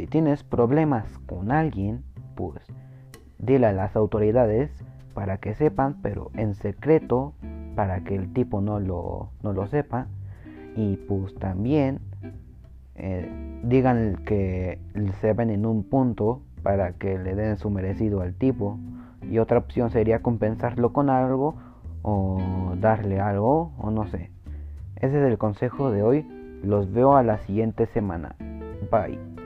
si tienes problemas con alguien, pues dile a las autoridades para que sepan, pero en secreto, para que el tipo no lo, no lo sepa. Y pues también eh, digan que se ven en un punto para que le den su merecido al tipo. Y otra opción sería compensarlo con algo o darle algo o no sé. Ese es el consejo de hoy. Los veo a la siguiente semana. Bye.